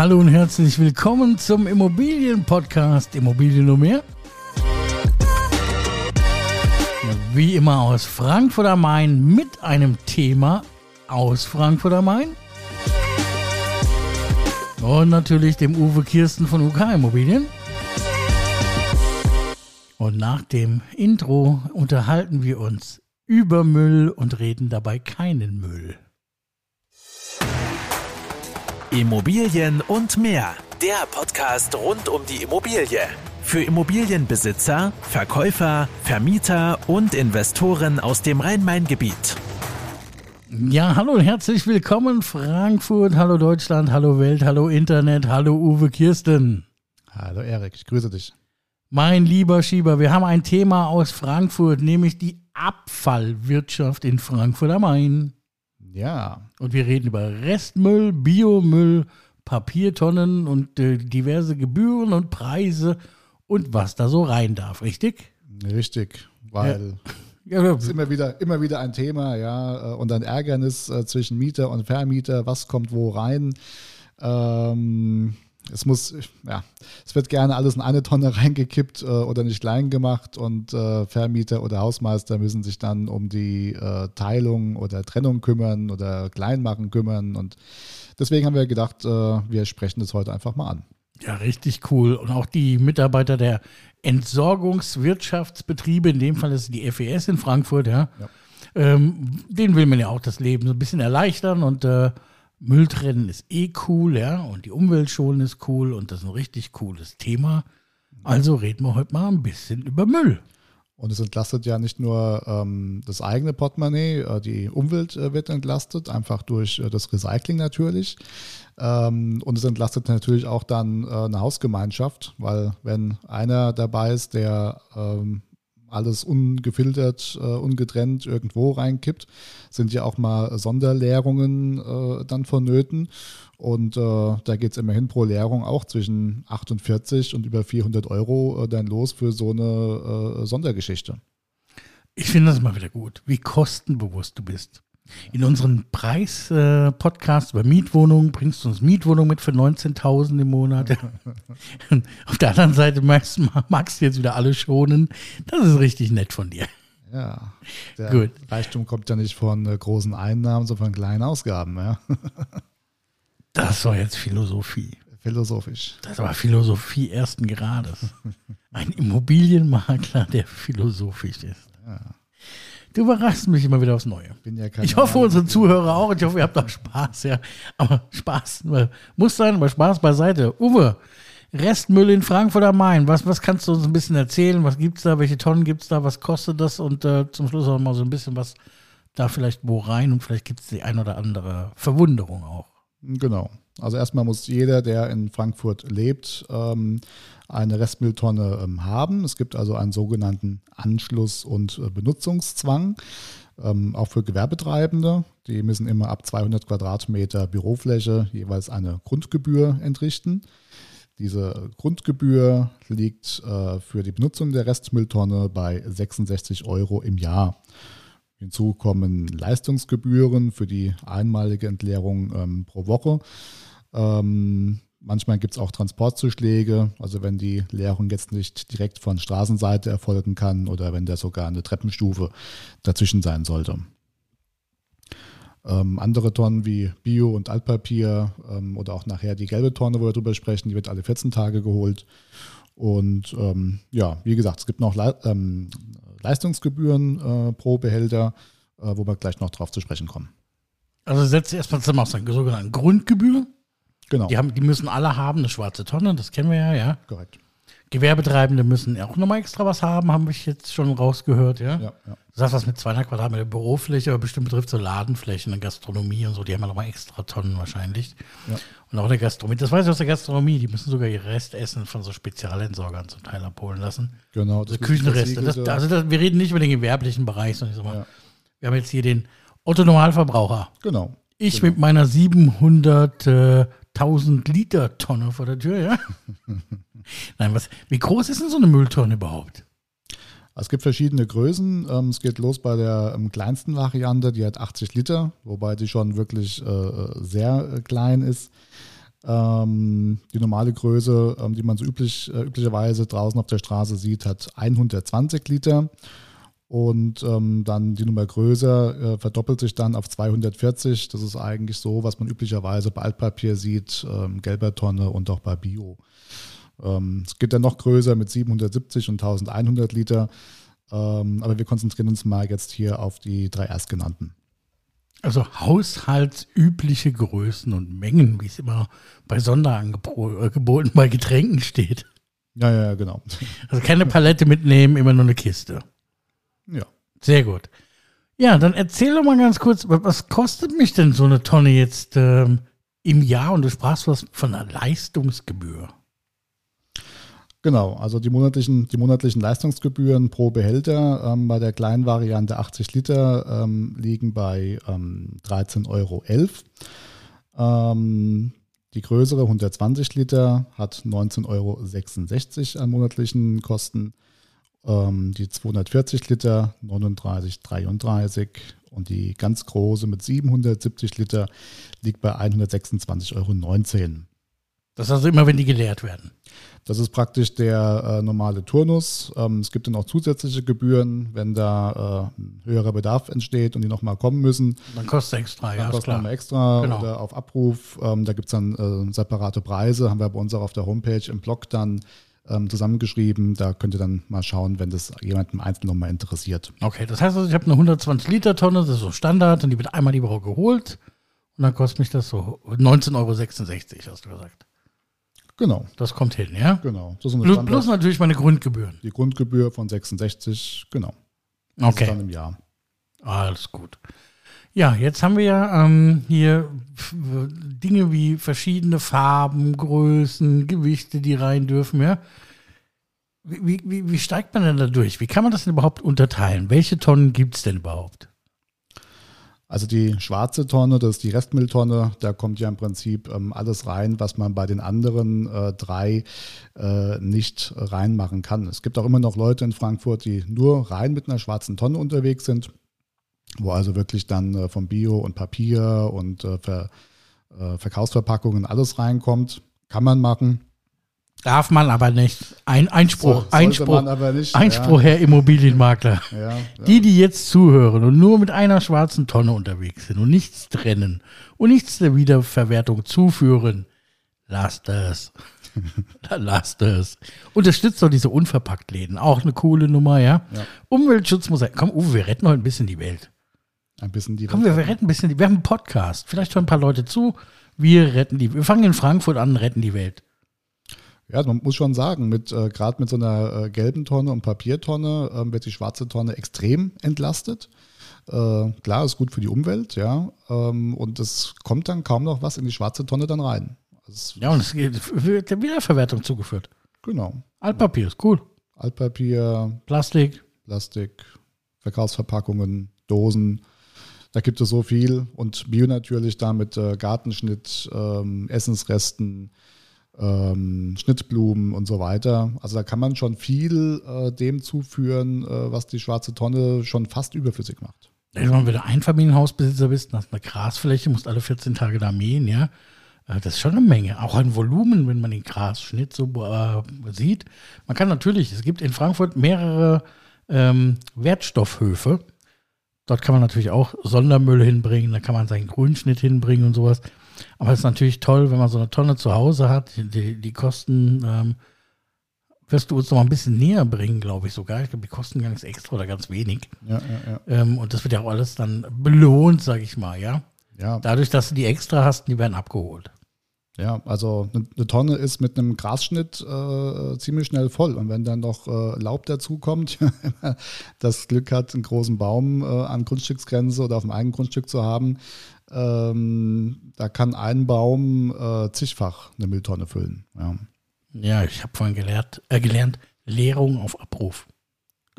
Hallo und herzlich willkommen zum Immobilienpodcast Immobilien nur mehr. Wie immer aus Frankfurt am Main mit einem Thema aus Frankfurt am Main. Und natürlich dem Uwe Kirsten von UK Immobilien. Und nach dem Intro unterhalten wir uns über Müll und reden dabei keinen Müll. Immobilien und mehr. Der Podcast rund um die Immobilie. Für Immobilienbesitzer, Verkäufer, Vermieter und Investoren aus dem Rhein-Main-Gebiet. Ja, hallo und herzlich willkommen Frankfurt, hallo Deutschland, hallo Welt, hallo Internet, hallo Uwe Kirsten. Hallo Erik, ich grüße dich. Mein lieber Schieber, wir haben ein Thema aus Frankfurt, nämlich die Abfallwirtschaft in Frankfurt am Main. Ja. Und wir reden über Restmüll, Biomüll, Papiertonnen und äh, diverse Gebühren und Preise und was da so rein darf, richtig? Richtig, weil Ja, ja, es ist immer wieder, immer wieder ein Thema, ja, äh, und ein Ärgernis äh, zwischen Mieter und Vermieter, was kommt wo rein. Ähm, es muss, ja, es wird gerne alles in eine Tonne reingekippt äh, oder nicht klein gemacht und äh, Vermieter oder Hausmeister müssen sich dann um die äh, Teilung oder Trennung kümmern oder Kleinmachen kümmern und deswegen haben wir gedacht, äh, wir sprechen das heute einfach mal an. ja, richtig cool. Und auch die Mitarbeiter der Entsorgungswirtschaftsbetriebe, in dem Fall ist es die FES in Frankfurt, ja, Ja. Ähm, denen will man ja auch das Leben so ein bisschen erleichtern und äh, Müll trennen ist eh cool, ja, und die Umwelt schonen ist cool und das ist ein richtig cooles Thema. Also reden wir heute mal ein bisschen über Müll. Und es entlastet ja nicht nur ähm, das eigene Portemonnaie, äh, die Umwelt äh, wird entlastet, einfach durch äh, das Recycling natürlich. Ähm, und es entlastet natürlich auch dann äh, eine Hausgemeinschaft, weil wenn einer dabei ist, der ähm, alles ungefiltert, äh, ungetrennt irgendwo reinkippt, sind ja auch mal Sonderleerungen äh, dann vonnöten. Und äh, da geht es immerhin pro Leerung auch zwischen 48 und über 400 Euro äh, dann los für so eine äh, Sondergeschichte. Ich finde das mal wieder gut, wie kostenbewusst du bist. In unseren Preis-Podcast über Mietwohnungen bringst du uns Mietwohnungen mit für 19.000 im Monat. Auf der anderen Seite magst, magst du jetzt wieder alle schonen. Das ist richtig nett von dir. Ja, der Gut. Reichtum kommt ja nicht von äh, großen Einnahmen, sondern von kleinen Ausgaben. Ja. Das war jetzt Philosophie. Philosophisch. Das war Philosophie ersten Grades. Ein Immobilienmakler, der philosophisch ist. Du überraschst mich immer wieder aufs Neue. Ja Ich hoffe, normaler- unsere Zuhörer auch. Ich hoffe, ihr habt auch Spaß, ja. Aber Spaß äh, muss sein, aber Spaß beiseite. Uwe, Restmüll in Frankfurt am Main. Was, was kannst du uns ein bisschen erzählen? Was gibt's da? Welche Tonnen gibt's da? Was kostet das? Und äh, zum Schluss auch mal so ein bisschen was da vielleicht wo rein und vielleicht gibt's die ein oder andere Verwunderung auch. Genau. Also erstmal muss jeder, der in Frankfurt lebt, ähm, eine Restmülltonne ähm, haben. Es gibt also einen sogenannten Anschluss- und äh, Benutzungszwang. Ähm, auch für Gewerbetreibende. Die müssen immer ab 200 Quadratmeter Bürofläche jeweils eine Grundgebühr entrichten. Diese Grundgebühr liegt äh, für die Benutzung der Restmülltonne bei 66 Euro im Jahr. Hinzu kommen Leistungsgebühren für die einmalige Entleerung ähm, pro Woche. Ähm, manchmal gibt es auch Transportzuschläge, also wenn die Leerung jetzt nicht direkt von Straßenseite erfolgen kann oder wenn da sogar eine Treppenstufe dazwischen sein sollte. Ähm, andere Tonnen wie Bio- und Altpapier ähm, oder auch nachher die gelbe Tonne, wo wir drüber sprechen, die wird alle 14 Tage geholt. Und ähm, ja, wie gesagt, es gibt noch Le ähm, Leistungsgebühren äh, pro Behälter, äh, wo wir gleich noch drauf zu sprechen kommen. Also setzt erstmal zusammen aus einer sogenannten Grundgebühr. Genau, Die, haben, die müssen alle haben, eine schwarze Tonne, das kennen wir ja, ja. korrekt. Gewerbetreibende müssen auch nochmal extra was haben, habe ich jetzt schon rausgehört, ja. Ja, ja. Du sagst was mit 200 Quadratmeter Bürofläche, aber bestimmt betrifft so Ladenflächen und Gastronomie und so, die haben ja nochmal extra Tonnen wahrscheinlich. Ja. Und auch in der Gastronomie, das weiß ich aus der Gastronomie, die müssen sogar ihr Restessen von so Spezialentsorgern zum Teil abholen lassen. Genau, Also das Küchenreste. Das, also das, wir reden nicht über den gewerblichen Bereich, sondern ich sag mal, wir haben jetzt hier den Otto-Normalverbraucher. genau. Ich Genau. mit meiner 700.000 Liter Tonne vor der Tür, ja? Nein, was, wie groß ist denn so eine Mülltonne überhaupt? Es gibt verschiedene Größen. Ähm, es geht los bei der ähm, kleinsten Variante, die hat 80 Liter, wobei die schon wirklich äh, sehr äh, klein ist. Ähm, die normale Größe, die man so üblich, äh, üblicherweise draußen auf der Straße sieht, hat 120 Liter. Und ähm, dann die Nummer größer äh, verdoppelt sich dann auf 240. Das ist eigentlich so, was man üblicherweise bei Altpapier sieht, ähm, gelber Tonne und auch bei Bio. Ähm, es geht dann noch größer mit 770 und 1100 Liter. Ähm, aber wir konzentrieren uns mal jetzt hier auf die drei erstgenannten. Also haushaltsübliche Größen und Mengen, wie es immer bei Sonderangeboten bei Getränken steht. Ja, ja, genau. Also keine Palette mitnehmen, immer nur eine Kiste. Ja. Sehr gut. Ja, dann erzähl doch mal ganz kurz, was kostet mich denn so eine Tonne jetzt ähm, im Jahr? Und du sprachst was von einer Leistungsgebühr. Genau, also die monatlichen, die monatlichen Leistungsgebühren pro Behälter ähm, bei der kleinen Variante 80 Liter ähm, liegen bei ähm, 13,11 Euro. Ähm, die größere 120 Liter hat 19,66 Euro an monatlichen Kosten. Ähm, die 240 Liter 39,33 und die ganz große mit 770 Liter liegt bei 126,19 Euro. Das ist also immer, wenn die geleert werden. Das ist praktisch der äh, normale Turnus. Ähm, es gibt dann auch zusätzliche Gebühren, wenn da äh, ein höherer Bedarf entsteht und die nochmal kommen müssen. Dann kostet extra, dann ja, ist kostet klar. nochmal extra Genau. oder auf Abruf. Ähm, da gibt es dann äh, separate Preise, haben wir bei uns auch auf der Homepage im Blog dann ähm, zusammengeschrieben. Da könnt ihr dann mal schauen, wenn das jemanden einzeln nochmal interessiert. Okay, das heißt also, ich habe eine 120 Liter Tonne, das ist so Standard und die wird einmal die Woche geholt und dann kostet mich das so 19,66 Euro, hast du gesagt. Genau, Das kommt hin, ja? genau. Das ist Plus, plus natürlich meine Grundgebühren. die Grundgebühr von 66, genau. Das ist Okay, dann im Jahr. alles gut. Ja, jetzt haben wir ja ähm, hier Dinge wie verschiedene Farben, Größen, Gewichte, die rein dürfen, ja. Wie, wie- wie, wie steigt man denn da durch? Wie kann man das denn überhaupt unterteilen? Welche Tonnen gibt es denn überhaupt? Also die schwarze Tonne, das ist die Restmülltonne, da kommt ja im Prinzip ähm, alles rein, was man bei den anderen äh, drei äh, nicht reinmachen kann. Es gibt auch immer noch Leute in Frankfurt, die nur rein mit einer schwarzen Tonne unterwegs sind, wo also wirklich dann äh, vom Bio und Papier und äh, Ver, äh, Verkaufsverpackungen alles reinkommt. Kann man machen. Darf man aber nicht. Ein Einspruch, So- Einspruch, nicht, Einspruch, Herr Immobilienmakler. Ja, ja, Die, die jetzt zuhören und nur mit einer schwarzen Tonne unterwegs sind und nichts trennen und nichts der Wiederverwertung zuführen, lasst es. lasst es. Unterstützt doch diese Unverpacktläden. Auch eine coole Nummer, ja? Ja. Umweltschutz muss sein. Komm, Uwe, wir retten heute ein bisschen die Welt. Ein bisschen die Komm, wir, wir retten ein bisschen die Wir haben einen Podcast. Vielleicht hören ein paar Leute zu. Wir retten die. Wir fangen in Frankfurt an und retten die Welt. Ja, man muss schon sagen, mit äh, gerade mit so einer äh, gelben Tonne und Papiertonne ähm, wird die schwarze Tonne extrem entlastet. Äh, klar, ist gut für die Umwelt, ja. Ähm, und es kommt dann kaum noch was in die schwarze Tonne dann rein. Das, Ja, und es wird der Wiederverwertung zugeführt. Genau. Altpapier ist cool. Altpapier, Plastik. Plastik, Verkaufsverpackungen, Dosen. Da gibt es so viel. Und Bio natürlich da mit äh, Gartenschnitt, ähm, Essensresten, ähm, Schnittblumen und so weiter. Also da kann man schon viel äh, dem zuführen, äh, was die schwarze Tonne schon fast überflüssig macht. Wenn du Einfamilienhausbesitzer bist, hast eine Grasfläche, musst alle 14 Tage da mähen, ja. Äh, Das ist schon eine Menge. Auch ein Volumen, wenn man den Grasschnitt so äh, sieht. Man kann natürlich, es gibt in Frankfurt mehrere ähm, Wertstoffhöfe. Dort kann man natürlich auch Sondermüll hinbringen, da kann man seinen Grünschnitt hinbringen und sowas. Aber es ist natürlich toll, wenn man so eine Tonne zu Hause hat. Die, die Kosten ähm, wirst du uns noch mal ein bisschen näher bringen, glaube ich sogar. Ich glaube, die kosten gar nichts extra oder ganz wenig. Ja, ja, ja. Ähm, und das wird ja auch alles dann belohnt, sage ich mal, ja. Ja, Dadurch, dass du die extra hast, die werden abgeholt. Ja also eine, Tonne ist mit einem Grasschnitt äh, ziemlich schnell voll. Und wenn dann noch äh, Laub dazukommt, das Glück hat, einen großen Baum äh, an Grundstücksgrenze oder auf dem eigenen Grundstück zu haben, ähm, da kann ein Baum äh, zigfach eine Mülltonne füllen. Ja, Ja, ich habe vorhin gelehrt, äh, gelernt, Leerung auf Abruf.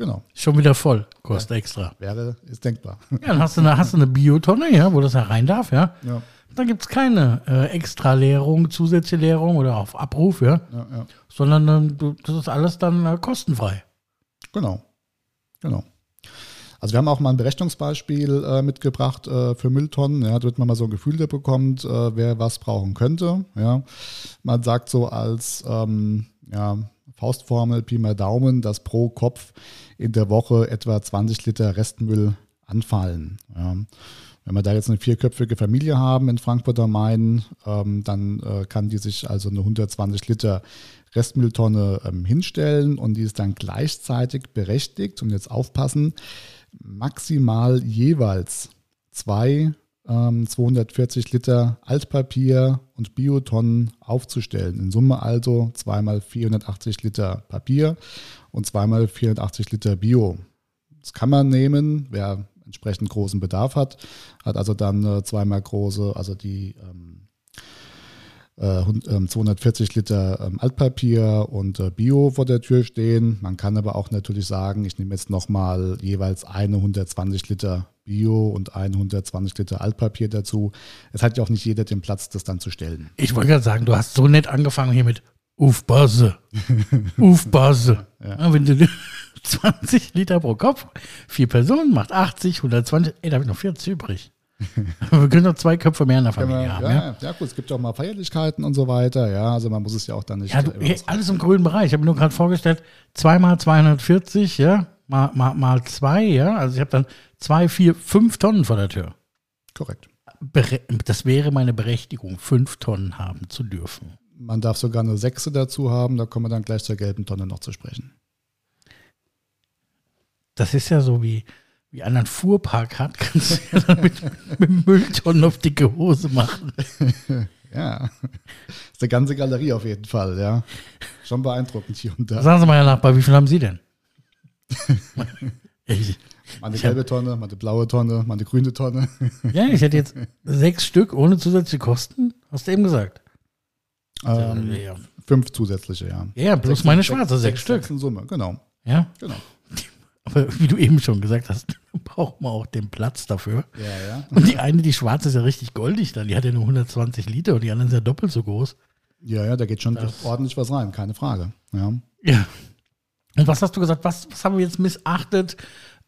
Genau. Schon wieder voll, kostet extra. Wäre, ist denkbar. Ja, dann hast du eine, hast du eine Biotonne, ja, wo das ja rein darf, ja. ja, Dann gibt es keine äh, extra Leerung, zusätzliche Leerung oder auf Abruf, ja. ja, ja. Sondern du, das ist alles dann äh, kostenfrei. Genau. Genau. Also wir haben auch mal ein Berechnungsbeispiel äh, mitgebracht äh, für Mülltonnen, ja, damit man mal so ein Gefühl dafür bekommt, äh, wer was brauchen könnte. Ja. Man sagt so als ähm, ja, Faustformel, Pi mal Daumen, dass pro Kopf in der Woche etwa 20 Liter Restmüll anfallen. Ja. Wenn wir da jetzt eine vierköpfige Familie haben in Frankfurt am Main, ähm, dann äh, kann die sich also eine 120 Liter Restmülltonne ähm, hinstellen und die ist dann gleichzeitig berechtigt, und jetzt aufpassen, maximal jeweils zwei ähm, 240 Liter Altpapier und Biotonnen aufzustellen. In Summe also zweimal 480 Liter Papier und zweimal 480 Liter Bio. Das kann man nehmen, wer entsprechend großen Bedarf hat, hat also dann äh, zweimal große, also die ähm, äh, 240 ähm, Liter ähm, Altpapier und äh, Bio vor der Tür stehen. Man kann aber auch natürlich sagen, ich nehme jetzt nochmal jeweils eine 120 Liter Bio und 120 Liter Altpapier dazu. Es hat ja auch nicht jeder den Platz, das dann zu stellen. Ich wollte gerade sagen, du hast so nett angefangen hier mit Ufbase. Ufbase. Ja. Ja, wenn du 20 Liter pro Kopf, vier Personen macht 80, 120, ey, da habe ich noch 40 übrig. Wir können noch zwei Köpfe mehr in der Familie man, haben. Ja, ja, ja, gut, es gibt ja auch mal Feierlichkeiten und so weiter. Ja, also man muss es ja auch dann nicht. Ja, du, hey, alles im grünen Bereich. Ich habe mir nur gerade vorgestellt, zweimal 240, ja, mal, mal, mal zwei, ja. Also ich habe dann zwei, vier, fünf Tonnen vor der Tür. Korrekt. Das wäre meine Berechtigung, fünf Tonnen haben zu dürfen. Man darf sogar eine Sechse dazu haben, da kommen wir dann gleich zur gelben Tonne noch zu sprechen. Das ist ja so wie, wie einer einen Fuhrpark hat, kannst du ja dann mit, mit Mülltonnen auf dicke Hose machen. ja, das ist eine ganze Galerie auf jeden Fall, ja. Schon beeindruckend hier und da. Sagen Sie mal, Herr Nachbar, wie viel haben Sie denn? ich, mal eine gelbe Tonne, mal eine blaue Tonne, mal eine grüne Tonne. ja, ich hätte jetzt sechs Stück ohne zusätzliche Kosten, hast du eben gesagt. Ähm, ja. Fünf zusätzliche, ja. Ja, plus sechs, meine schwarze, sechs, sechs Stück. Sechs in Summe, genau. Ja? Genau. Aber wie du eben schon gesagt hast, braucht man auch den Platz dafür. Ja, ja. Und die eine, die schwarze, ist ja richtig goldig dann. Die hat ja nur 120 Liter und die anderen sind ja doppelt so groß. Ja, ja, da geht schon das ordentlich was rein, keine Frage. Ja. ja. Und was hast du gesagt? Was, was haben wir jetzt missachtet?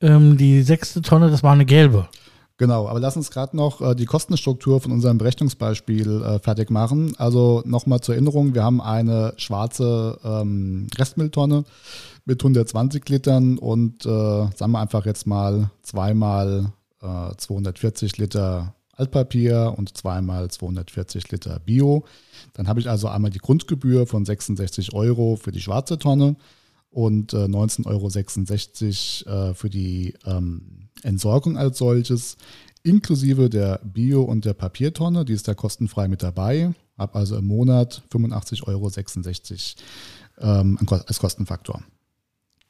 Ähm, die sechste Tonne, das war eine gelbe. Genau, aber lass uns gerade noch äh, die Kostenstruktur von unserem Berechnungsbeispiel äh, fertig machen. Also nochmal zur Erinnerung, wir haben eine schwarze ähm, Restmülltonne mit 120 Litern und äh, sagen wir einfach jetzt mal zweimal äh, 240 Liter Altpapier und zweimal 240 Liter Bio. Dann habe ich also einmal die Grundgebühr von 66 Euro für die schwarze Tonne und äh, 19,66 Euro äh, für die ähm, Entsorgung als solches, inklusive der Bio- und der Papiertonne, die ist da kostenfrei mit dabei. Habe also im Monat 85,66 Euro ähm, als Kostenfaktor.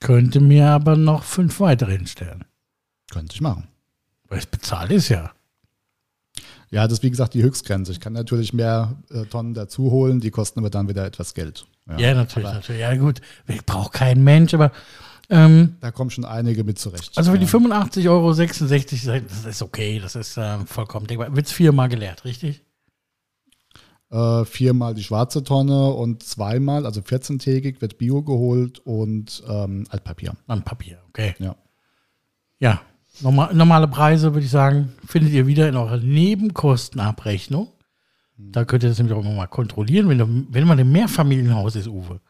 Könnte mir aber noch fünf weitere hinstellen. Könnte ich machen. Weil es bezahlt ist ja. Ja, das ist wie gesagt die Höchstgrenze. Ich kann natürlich mehr äh, Tonnen dazu holen, die kosten aber dann wieder etwas Geld. Ja, ja natürlich, natürlich. Ja, gut, braucht kein Mensch, aber. Ähm, da kommen schon einige mit zurecht. Also für die 85,66 Euro, das ist okay, das ist äh, vollkommen denkbar. Wird es viermal geleert, richtig? Äh, viermal die schwarze Tonne und zweimal, also 14-tägig, wird Bio geholt und ähm, Altpapier. Altpapier, okay. Ja. Ja, normal, normale Preise, würde ich sagen, findet ihr wieder in eurer Nebenkostenabrechnung. Da könnt ihr das nämlich auch mal kontrollieren, wenn, wenn man im Mehrfamilienhaus ist, Uwe.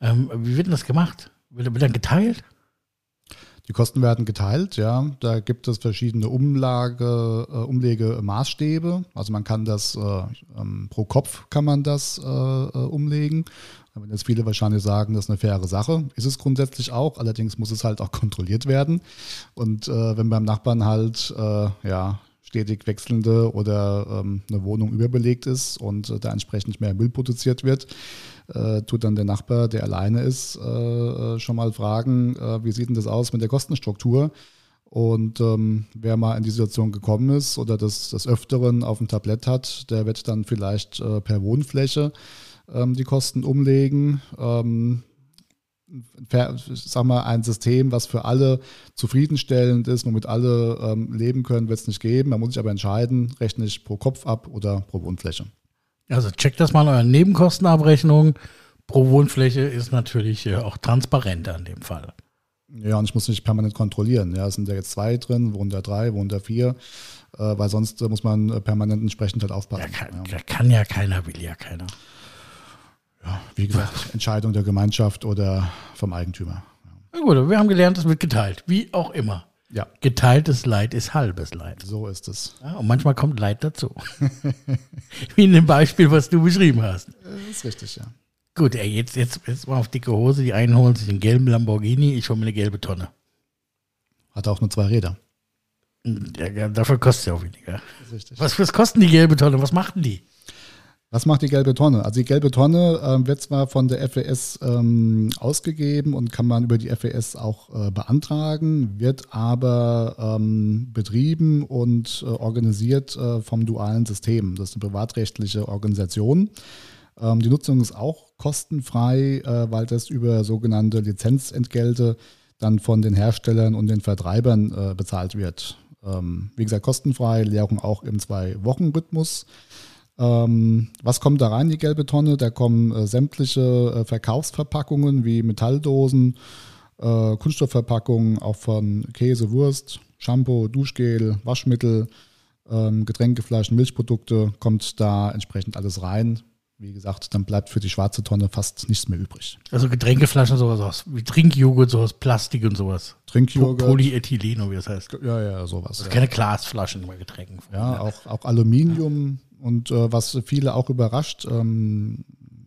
Ähm, wie wird denn das gemacht? Wird, wird dann geteilt? Die Kosten werden geteilt, ja. Da gibt es verschiedene Umlage, äh, Umlegemaßstäbe. Also man kann das äh, ähm, pro Kopf kann man das äh, äh umlegen. Werden jetzt viele wahrscheinlich sagen, das ist eine faire Sache. Ist es grundsätzlich auch, allerdings muss es halt auch kontrolliert werden. Und äh, wenn beim Nachbarn halt äh, ja stetig wechselnde oder ähm, eine Wohnung überbelegt ist und äh, da entsprechend mehr Müll produziert wird, äh, tut dann der Nachbar, der alleine ist, äh, äh schon mal fragen, äh, wie sieht denn das aus mit der Kostenstruktur? Und ähm, wer mal in die Situation gekommen ist oder das des Öfteren auf dem Tablett hat, der wird dann vielleicht äh, per Wohnfläche ähm, die Kosten umlegen. Ähm, sag mal, ein System, was für alle zufriedenstellend ist, womit alle ähm, leben können, wird es nicht geben. Man muss sich aber entscheiden, rechne ich pro Kopf ab oder pro Wohnfläche. Also checkt das mal in euren Nebenkostenabrechnung. Pro Wohnfläche ist natürlich äh, auch transparenter in dem Fall. Ja, und ich muss nicht permanent kontrollieren. Ja, es sind ja jetzt zwei drin, wohnen da drei, wohnen da vier, äh, weil sonst äh, muss man äh, permanent entsprechend halt Ja, aufpassen. kann, ja. kann ja keiner, will ja keiner. Ja, wie gesagt, Entscheidung der Gemeinschaft oder vom Eigentümer. Na gut, wir haben gelernt, es wird geteilt. Wie auch immer. Ja, Geteiltes Leid ist halbes Leid. so ist es. Ja, und manchmal kommt Leid dazu. Wie in dem Beispiel, was du beschrieben hast. Das ist richtig, ja. Gut, ey, jetzt, jetzt, jetzt mal auf dicke Hose. Die einen holen sich einen gelben Lamborghini, ich hole mir eine gelbe Tonne. Hat auch nur zwei Räder. Ja, dafür kostet es ja auch weniger. Das ist richtig. Was, was kosten die gelbe Tonne? Was machten die? Was macht die gelbe Tonne? Also die gelbe Tonne ähm, wird zwar von der FWS ähm, ausgegeben und kann man über die FWS auch äh, beantragen, wird aber ähm, betrieben und äh, organisiert äh, vom dualen System. Das ist eine privatrechtliche Organisation. Ähm, die Nutzung ist auch kostenfrei, äh, weil das über sogenannte Lizenzentgelte dann von den Herstellern und den Vertreibern äh, bezahlt wird. Ähm, wie gesagt, kostenfrei, Leerung auch im Zwei-Wochen-Rhythmus. Ähm, was kommt da rein, die gelbe Tonne? Da kommen äh, sämtliche äh, Verkaufsverpackungen wie Metalldosen, äh, Kunststoffverpackungen, auch von Käse, Wurst, Shampoo, Duschgel, Waschmittel, ähm, Getränkeflaschen, Milchprodukte, kommt da entsprechend alles rein. Wie gesagt, dann bleibt für die schwarze Tonne fast nichts mehr übrig. Also Getränkeflaschen, sowas aus, wie Trinkjoghurt, sowas, Plastik und sowas. Trinkjoghurt, Polyethylen, wie das heißt. ja, ja, sowas. Also keine Glasflaschen bei Getränken. Ja, auch, auch Aluminium und äh, was viele auch überrascht, ähm,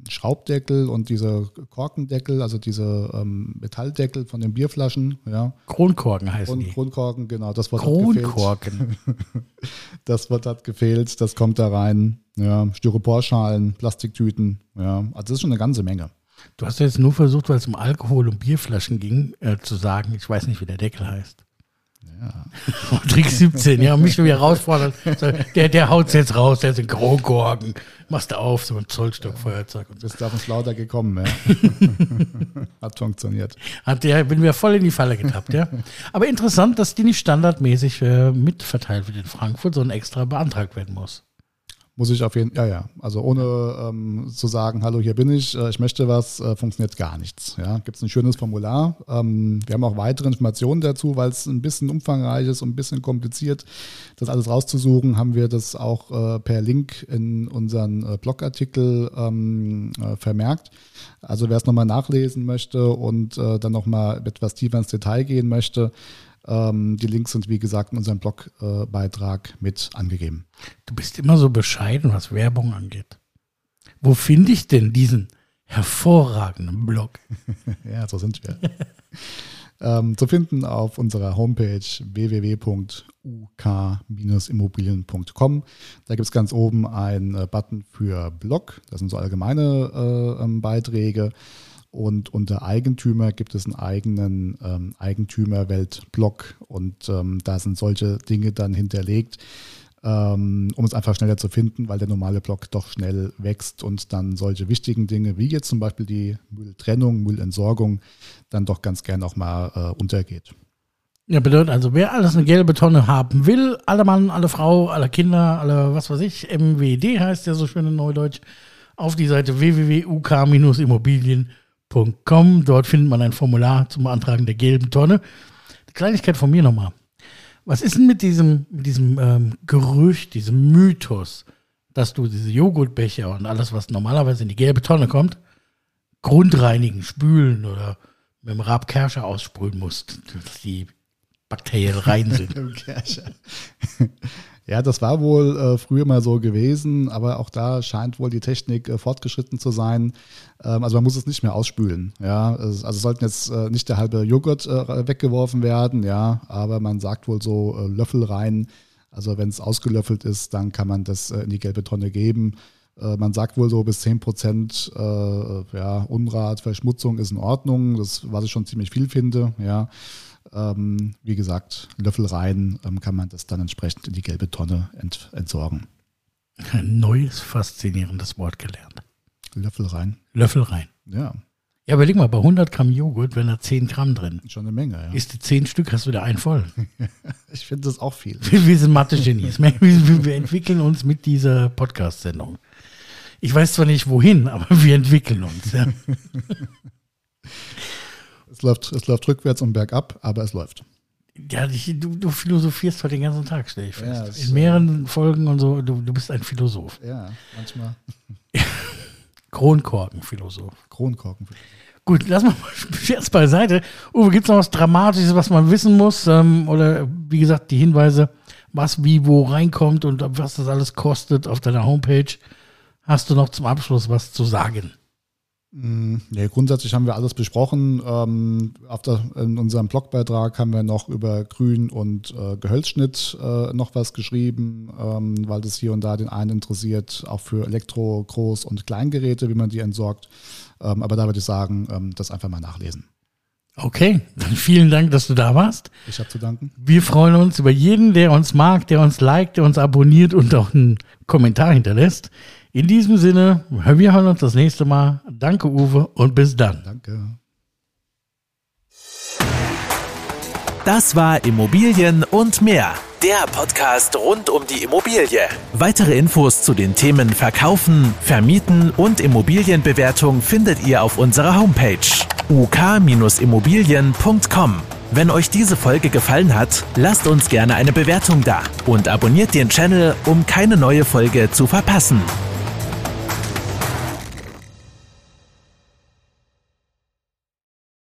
Schraubdeckel und diese Korkendeckel, also diese ähm, Metalldeckel von den Bierflaschen, ja. Kronkorken heißen Und die. Kronkorken, genau, das Wort hat gefehlt. Kronkorken. Das Wort hat gefehlt, das kommt da rein. Ja, Styroporschalen, Plastiktüten, ja. Also das ist schon eine ganze Menge. Du hast jetzt nur versucht, weil es um Alkohol und Bierflaschen ging, äh, zu sagen, ich weiß nicht, wie der Deckel heißt. Ja. Trick 17, ja, mich wieder herausfordern. Der, der haut's jetzt raus, der ist ein Kronkorken. Machst du auf, so ein Zollstockfeuerzeug und so. Bist du auf den Schlauter gekommen, ja. hat funktioniert. Hat der, bin mir voll in die Falle getappt, ja. Aber interessant, dass die nicht standardmäßig äh, mitverteilt wird in Frankfurt, sondern extra beantragt werden muss. Muss ich auf jeden ja, ja. Also ohne ähm, zu sagen, hallo, hier bin ich, äh, ich möchte was, äh, funktioniert gar nichts. Ja, gibt es ein schönes Formular. Ähm, wir haben auch weitere Informationen dazu, weil es ein bisschen umfangreich ist und ein bisschen kompliziert, das alles rauszusuchen, haben wir das auch äh, per Link in unseren äh, Blogartikel ähm, äh, vermerkt. Also wer es nochmal nachlesen möchte und äh, dann nochmal etwas tiefer ins Detail gehen möchte, die Links sind wie gesagt in unserem Blogbeitrag mit angegeben. Du bist immer so bescheiden, was Werbung angeht. Wo finde ich denn diesen hervorragenden Blog? Ja, so sind wir. ähm, zu finden auf unserer Homepage www.uk-immobilien.com. Da gibt es ganz oben einen äh, Button für Blog. Das sind so allgemeine äh, ähm, Beiträge. Und unter Eigentümer gibt es einen eigenen ähm, Eigentümerwelt-Blog. Und ähm, da sind solche Dinge dann hinterlegt, ähm, um es einfach schneller zu finden, weil der normale Blog doch schnell wächst und dann solche wichtigen Dinge wie jetzt zum Beispiel die Mülltrennung, Müllentsorgung dann doch ganz gern auch mal äh, untergeht. Ja, bedeutet also, wer alles eine gelbe Tonne haben will, alle Mann, alle Frau, alle Kinder, alle, was weiß ich, MWD heißt ja so schön in Neudeutsch, auf die Seite www.uk-immobilien.com. Dort findet man ein Formular zum Beantragen der gelben Tonne. Eine Kleinigkeit von mir nochmal. Was ist denn mit diesem, mit diesem ähm, Gerücht, diesem Mythos, dass du diese Joghurtbecher und alles, was normalerweise in die gelbe Tonne kommt, grundreinigen, spülen oder mit dem Rabkerscher aussprühen musst, dass die Bakterien rein sind. Ja, das war wohl äh, früher mal so gewesen, aber auch da scheint wohl die Technik äh, fortgeschritten zu sein. Ähm, also man muss es nicht mehr ausspülen. Ja, also sollten jetzt äh, nicht der halbe Joghurt äh, weggeworfen werden, ja, aber man sagt wohl so äh, Löffel rein. Also wenn es ausgelöffelt ist, dann kann man das äh, in die gelbe Tonne geben. Man sagt wohl so bis 10 Prozent ja, Unrat, Verschmutzung ist in Ordnung. Das, was ich schon ziemlich viel finde, ja. Ähm, wie gesagt, Löffel rein, ähm, kann man das dann entsprechend in die gelbe Tonne ent entsorgen. Ein neues, faszinierendes Wort gelernt. Löffel rein. Löffel rein. Ja, Ja, überleg mal, bei 100 Gramm Joghurt wären da 10 Gramm drin. schon eine Menge. Ja. Isst du 10 Stück, hast du wieder einen voll. Ich finde das auch viel. Wir sind Mathe-Genies. Wir wir entwickeln uns mit dieser Podcast-Sendung. Ich weiß zwar nicht wohin, aber wir entwickeln uns. Ja. Es läuft, es läuft rückwärts und bergab, aber es läuft. Ja, ich, du, du philosophierst heute den ganzen Tag, stelle ich fest. Ja, In mehreren Folgen und so, du, du bist ein Philosoph. Ja, manchmal Kronkorkenphilosoph. Kronkorken. Gut, lass mal Scherz beiseite. Uwe, gibt es noch was Dramatisches, was man wissen muss? Ähm, oder wie gesagt, die Hinweise, was wie wo reinkommt und was das alles kostet auf deiner Homepage. Hast du noch zum Abschluss was zu sagen? Mm, Nee, grundsätzlich haben wir alles besprochen. Ähm, der, in unserem Blogbeitrag haben wir noch über Grün- und äh, Gehölzschnitt äh, noch was geschrieben, ähm, weil das hier und da den einen interessiert, auch für Elektro-, Groß- und Kleingeräte, wie man die entsorgt. Ähm, aber da würde ich sagen, ähm, das einfach mal nachlesen. Okay, dann vielen Dank, dass du da warst. Ich habe zu danken. Wir freuen uns über jeden, der uns mag, der uns liked, der uns abonniert und auch einen Kommentar hinterlässt. In diesem Sinne, wir hören uns das nächste Mal. Danke, Uwe, und bis dann. Danke. Das war Immobilien und mehr. Der Podcast rund um die Immobilie. Weitere Infos zu den Themen Verkaufen, Vermieten und Immobilienbewertung findet ihr auf unserer Homepage uk-immobilien.com. Wenn euch diese Folge gefallen hat, lasst uns gerne eine Bewertung da und abonniert den Channel, um keine neue Folge zu verpassen.